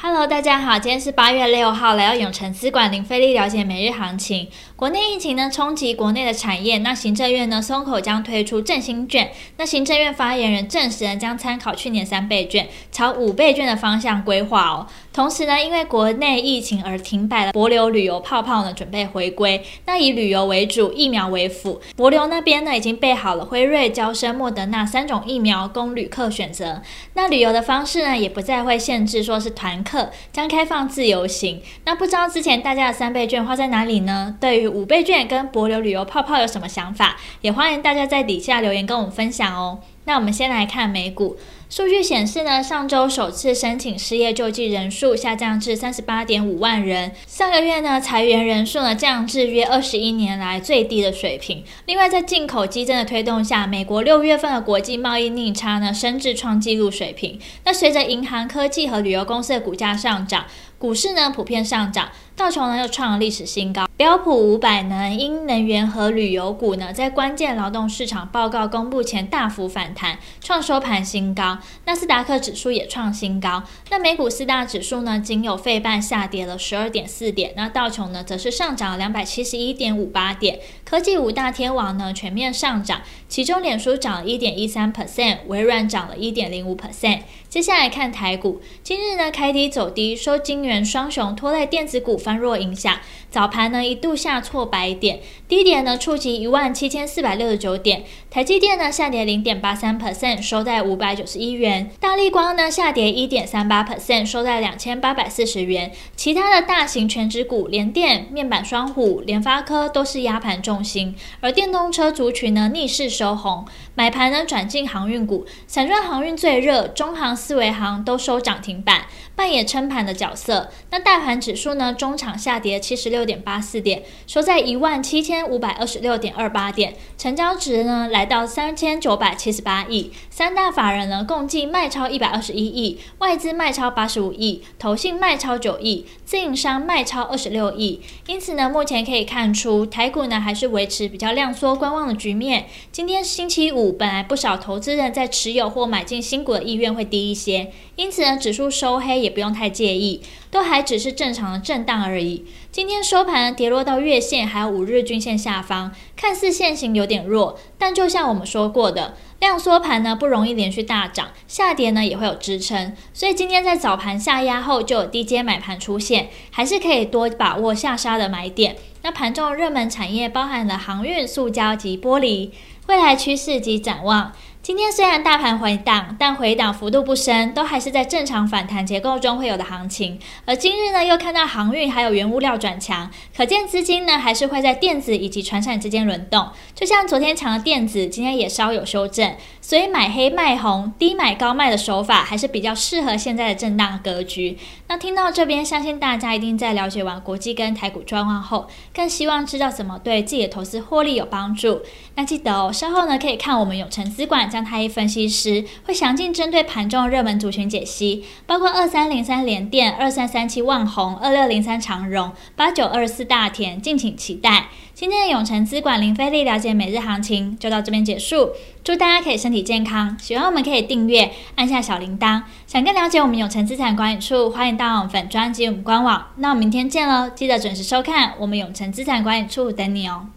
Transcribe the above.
Hello，大家好，今天是八月六号，来到永城资管林费力了解每日行情。国内疫情呢冲击国内的产业，那行政院呢松口将推出振兴券，那行政院发言人证实将参考去年三倍券，朝五倍券的方向规划哦。同时呢，因为国内疫情而停摆了帛琉旅游泡泡呢准备回归，那以旅游为主，疫苗为辅。帛琉那边呢已经备好了辉瑞、娇生、莫德纳三种疫苗供旅客选择。那旅游的方式呢也不再会限制说是团客，将开放自由行。那不知道之前大家的三倍券花在哪里呢？对于五倍券跟帛琉旅游泡泡有什么想法？也欢迎大家在底下留言跟我们分享哦。那我们先来看美股数据显示呢，上周首次申请失业救济人数下降至三十八点五万人，上个月呢裁员人数呢降至约二十一年来最低的水平。另外，在进口激增的推动下，美国六月份的国际贸易逆差呢升至创纪录水平。那随着银行、科技和旅游公司的股价上涨。股市呢普遍上涨，道琼呢又创了历史新高，标普五百呢因能源和旅游股呢在关键劳动市场报告公布前大幅反弹，创收盘新高。纳斯达克指数也创新高。那美股四大指数呢仅有费半下跌了十二点四点，那道琼呢则是上涨了两百七十一点五八点。科技五大天王呢全面上涨，其中脸书涨了一点一三 percent，微软涨了一点零五 percent。接下来看台股，今日呢开低走低，受晶圆双雄拖累电子股翻弱影响，早盘呢一度下挫百点，低点呢触及一万七千四百六十九点。台积电呢下跌零点八三 percent，收在五百九十一一元。大立光呢下跌一点三八 percent，收在两千八百四十元。其他的大型全值股，联电、面板双虎、联发科都是压盘重心，而电动车族群呢逆势收红，买盘呢转进航运股，散装航运最热，中航。四维航都收涨停板，扮演撑盘的角色。那大盘指数呢？中场下跌七十六点八四点，收在一万七千五百二十六点二八点，成交值呢来到三千九百七十八亿。三大法人呢共共计卖超一百二十一亿，外资卖超八十五亿，投信卖超九亿，自营商卖超二十六亿。因此呢，目前可以看出台股呢还是维持比较量缩观望的局面。今天星期五，本来不少投资人在持有或买进新股的意愿会低一些，因此呢，指数收黑也不用太介意，都还只是正常的震荡而已。今天收盘跌落到月线还有五日均线下方，看似线型有点弱，但就像我们说过的，量缩盘呢不容易连续大涨，下跌呢也会有支撑，所以今天在早盘下压后就有低阶买盘出现，还是可以多把握下杀的买点。那盘中热门产业包含了航运、塑胶及玻璃，未来趋势及展望。今天虽然大盘回档，但回档幅度不深，都还是在正常反弹结构中会有的行情。而今日呢，又看到航运还有原物料转强，可见资金呢还是会在电子以及传产之间轮动。就像昨天强的电子，今天也稍有修正，所以买黑卖红、低买高卖的手法还是比较适合现在的震荡格局。那听到这边，相信大家一定在了解完国际跟台股状况后，更希望知道怎么对自己的投资获利有帮助。那记得哦，稍后呢可以看我们永成资管。张太一分析师会详尽针对盘中热门族群解析，包括二三零三联电、二三三七万红、二六零三长荣、八九二四大田，敬请期待。今天的永城资管林飞利了解每日行情就到这边结束，祝大家可以身体健康，喜欢我们可以订阅，按下小铃铛。想更了解我们永城资产管理处，欢迎到我们粉专及我们官网。那我们明天见喽，记得准时收看我们永城资产管理处等你哦。